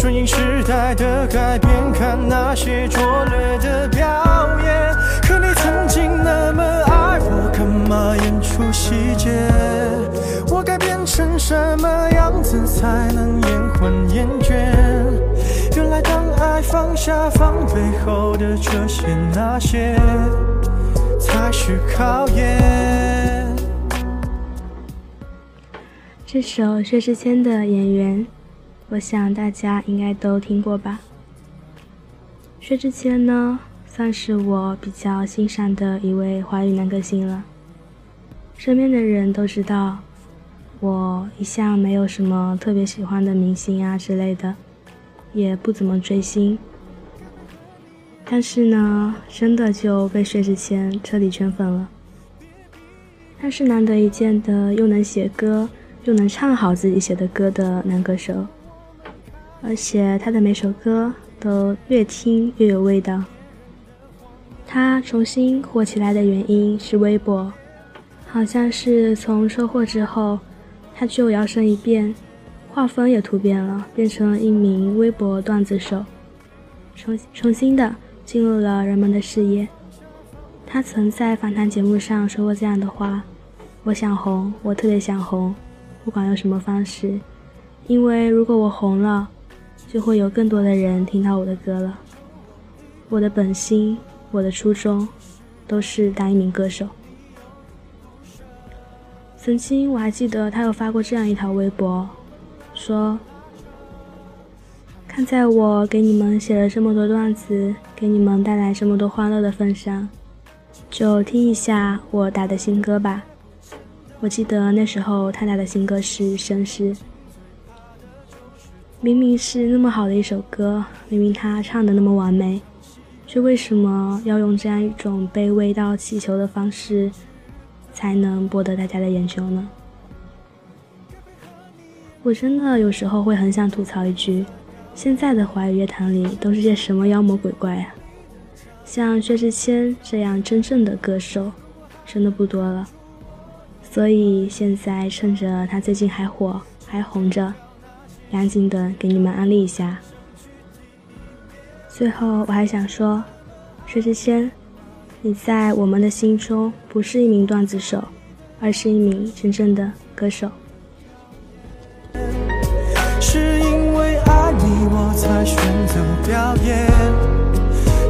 顺应时代的改变，看那些拙劣的表演。可你曾经那么爱我，干嘛演出细节？我该变成什么样子才能延缓厌倦？原来当爱放下防备后的这些那些，才是考验。这首薛之谦的《演员》，我想大家应该都听过吧。薛之谦呢，算是我比较欣赏的一位华语男歌星了。身边的人都知道，我一向没有什么特别喜欢的明星啊之类的，也不怎么追星。但是呢，真的就被薛之谦彻底圈粉了。他是难得一见的，又能写歌。又能唱好自己写的歌的男歌手，而且他的每首歌都越听越有味道。他重新火起来的原因是微博，好像是从车祸之后，他就摇身一变，画风也突变了，变成了一名微博段子手，重重新的进入了人们的视野。他曾在访谈节目上说过这样的话：“我想红，我特别想红。”不管用什么方式，因为如果我红了，就会有更多的人听到我的歌了。我的本心，我的初衷，都是当一名歌手。曾经我还记得他有发过这样一条微博，说：“看在我给你们写了这么多段子，给你们带来这么多欢乐的份上，就听一下我打的新歌吧。”我记得那时候他打的新歌是《绅士》，明明是那么好的一首歌，明明他唱的那么完美，却为什么要用这样一种卑微到乞求的方式，才能博得大家的眼球呢？我真的有时候会很想吐槽一句：现在的华语乐坛里都是些什么妖魔鬼怪啊！像薛之谦这样真正的歌手，真的不多了。所以现在趁着他最近还火还红着，赶紧的给你们安利一下。最后我还想说，薛之谦，你在我们的心中不是一名段子手，而是一名真正的歌手。是因为爱你，我才选择表演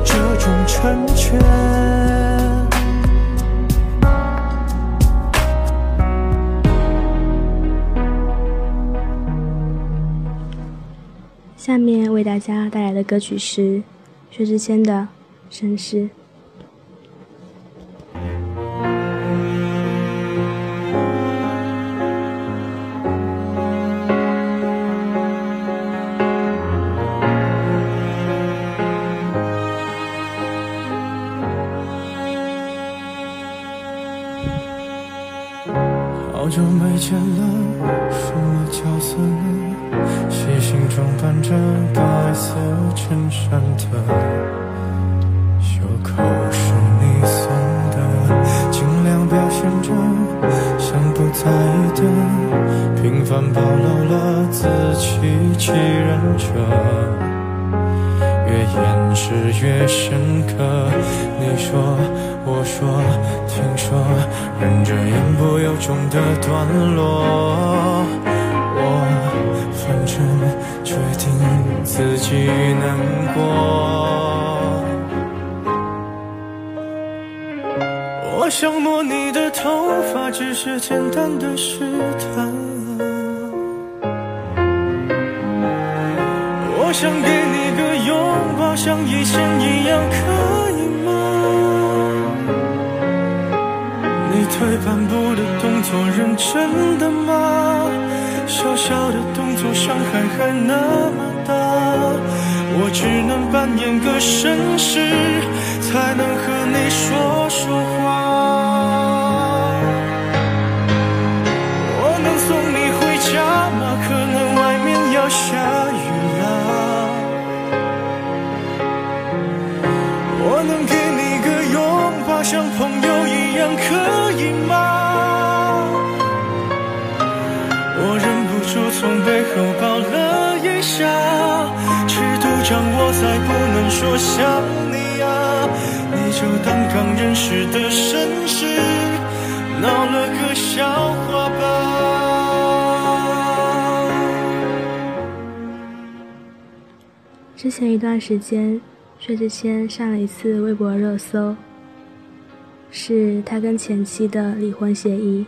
这种成全。下面为大家带来的歌曲是薛之谦的《绅士》。好久没见了，什么角色呢？细心装扮着白色衬衫的袖口是你送的，尽量表现着像不在意的，平凡暴露了自欺欺人者，越掩饰越深刻。你说，我说，听说，忍着言不由衷的段落，决定自己难过，我想摸你的头发，只是简单的试探。我想给你个拥抱，像以前一样，可以吗？你退半步的动作，认真的吗？小小的动作，伤害还那么大，我只能扮演个绅士，才能和你说说话。掌握在不能说想你啊，你就当刚认识的绅士，闹了个笑话吧。之前一段时间，薛之谦上了一次微博热搜，是他跟前妻的离婚协议。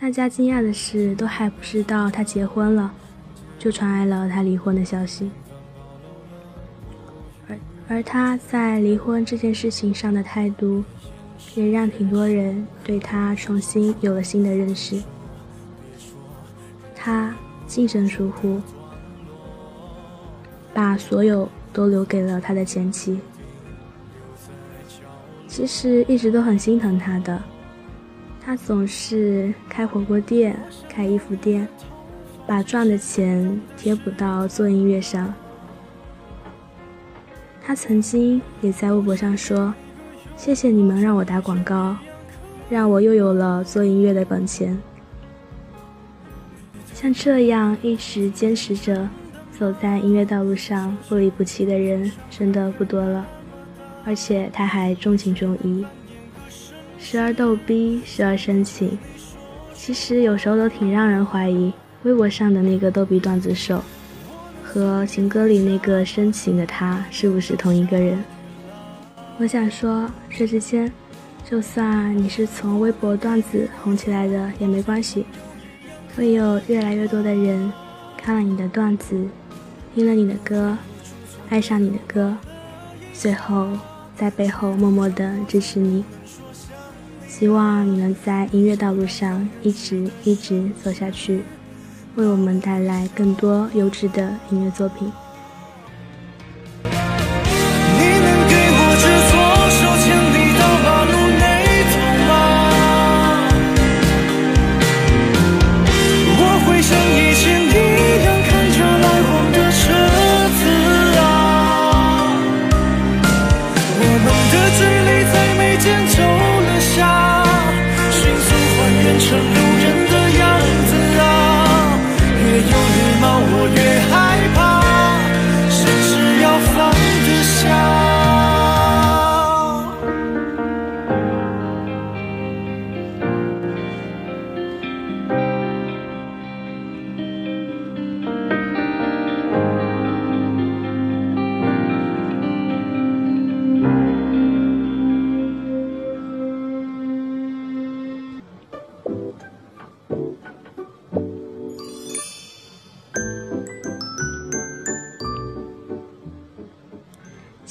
大家惊讶的是，都还不知道他结婚了，就传来了他离婚的消息。而他在离婚这件事情上的态度，也让挺多人对他重新有了新的认识。他净身出户。把所有都留给了他的前妻。其实一直都很心疼他的，他总是开火锅店、开衣服店，把赚的钱贴补到做音乐上。他曾经也在微博上说：“谢谢你们让我打广告，让我又有了做音乐的本钱。”像这样一直坚持着。走在音乐道路上不离不弃的人真的不多了，而且他还重情重义，时而逗逼，时而深情。其实有时候都挺让人怀疑，微博上的那个逗逼段子手，和情歌里那个深情的他是不是同一个人？我想说，薛之谦，就算你是从微博段子红起来的也没关系，会有越来越多的人看了你的段子。听了你的歌，爱上你的歌，最后在背后默默的支持你。希望你能在音乐道路上一直一直走下去，为我们带来更多优质的音乐作品。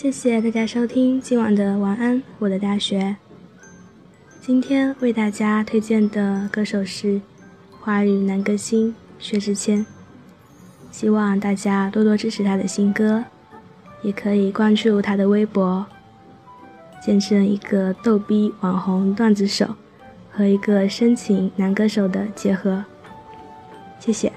谢谢大家收听今晚的晚安，我的大学。今天为大家推荐的歌手是华语男歌星薛之谦，希望大家多多支持他的新歌，也可以关注他的微博，见证一个逗逼网红段子手和一个深情男歌手的结合。谢谢。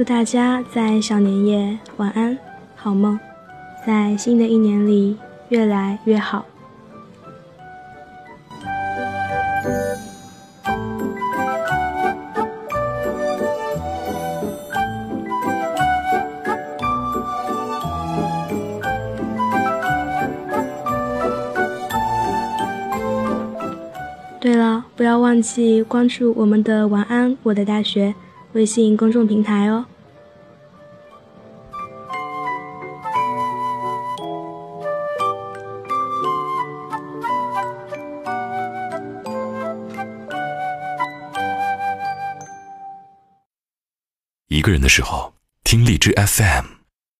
祝大家在小年夜晚安，好梦，在新的一年里越来越好。对了，不要忘记关注我们的“晚安，我的大学”微信公众平台哦。一个人的时候，听荔枝 FM。